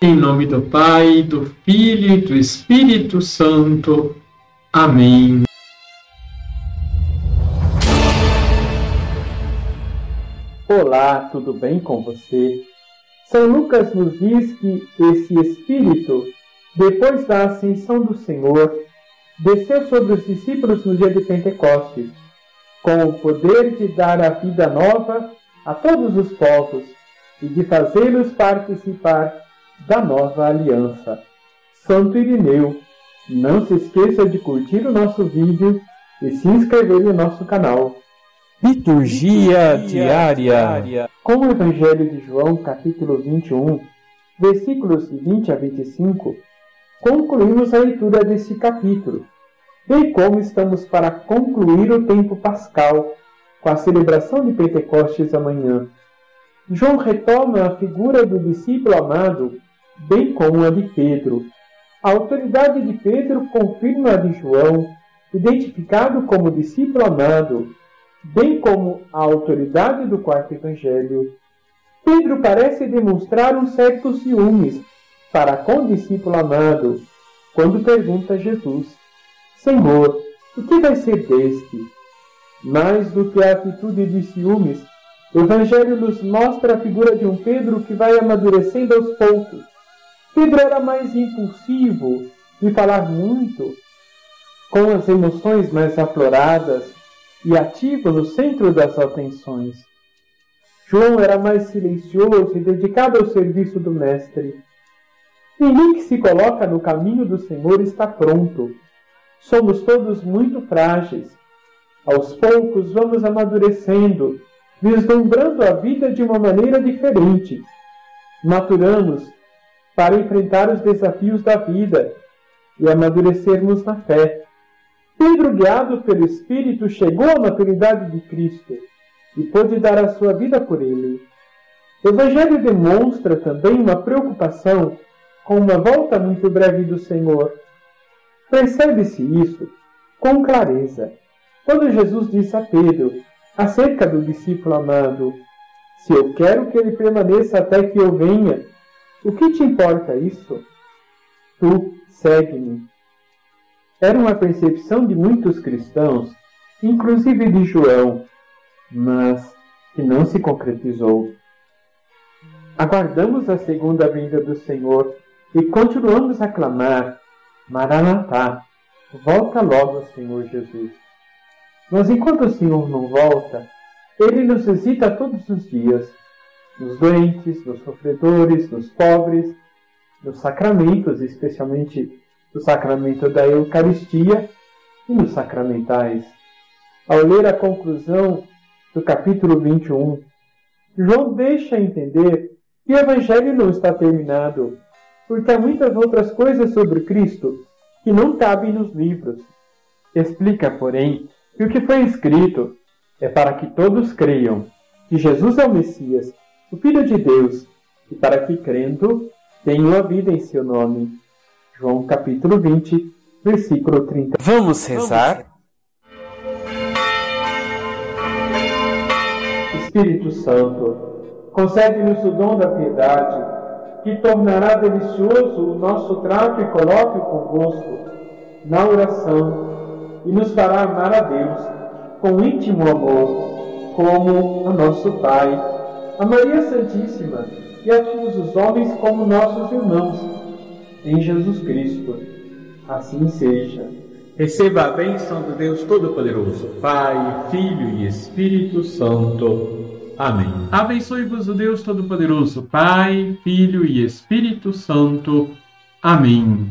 Em nome do Pai, do Filho e do Espírito Santo. Amém. Olá, tudo bem com você? São Lucas nos diz que esse Espírito, depois da ascensão do Senhor, desceu sobre os discípulos no dia de Pentecostes, com o poder de dar a vida nova a todos os povos e de fazê-los participar da nova aliança. Santo Irineu, não se esqueça de curtir o nosso vídeo e se inscrever no nosso canal. Liturgia diária Com o Evangelho de João, capítulo 21, versículos de 20 a 25, concluímos a leitura deste capítulo, bem como estamos para concluir o tempo pascal, com a celebração de Pentecostes amanhã. João retoma a figura do discípulo amado bem como a de Pedro. A autoridade de Pedro confirma a de João, identificado como discípulo amado, bem como a autoridade do quarto evangelho. Pedro parece demonstrar um certo ciúmes para com o discípulo amado, quando pergunta a Jesus: Senhor, o que vai ser deste? Mais do que a atitude de ciúmes, o Evangelho nos mostra a figura de um Pedro que vai amadurecendo aos poucos, Pedro era mais impulsivo de falar muito, com as emoções mais afloradas e ativo no centro das atenções. João era mais silencioso e dedicado ao serviço do Mestre. Ninguém que se coloca no caminho do Senhor está pronto. Somos todos muito frágeis. Aos poucos vamos amadurecendo, vislumbrando a vida de uma maneira diferente. Maturamos para enfrentar os desafios da vida e amadurecermos na fé. Pedro, guiado pelo Espírito, chegou à maturidade de Cristo e pôde dar a sua vida por ele. O Evangelho demonstra também uma preocupação com uma volta muito breve do Senhor. Percebe-se isso com clareza quando Jesus disse a Pedro, acerca do discípulo amado: Se eu quero que ele permaneça até que eu venha, o que te importa isso? Tu segue-me. Era uma percepção de muitos cristãos, inclusive de João, mas que não se concretizou. Aguardamos a segunda vinda do Senhor e continuamos a clamar: Maranatá, volta logo, Senhor Jesus. Mas enquanto o Senhor não volta, ele nos visita todos os dias nos doentes, nos sofredores, nos pobres, nos sacramentos, especialmente no sacramento da Eucaristia e nos sacramentais. Ao ler a conclusão do capítulo 21, João deixa entender que o Evangelho não está terminado, porque há muitas outras coisas sobre Cristo que não cabem nos livros. Explica, porém, que o que foi escrito é para que todos creiam que Jesus é o Messias o Filho de Deus, e para que crendo tenham a vida em seu nome. João capítulo 20, versículo 30. Vamos rezar? Espírito Santo, concede-nos o dom da piedade, que tornará delicioso o nosso trato e colóquio convosco na oração e nos fará amar a Deus com íntimo amor, como a nosso Pai a Maria Santíssima e a todos os homens como nossos irmãos, em Jesus Cristo. Assim seja. Receba a bênção do Deus Todo-Poderoso, Pai, Filho e Espírito Santo. Amém. Abençoe-vos o Deus Todo-Poderoso, Pai, Filho e Espírito Santo. Amém.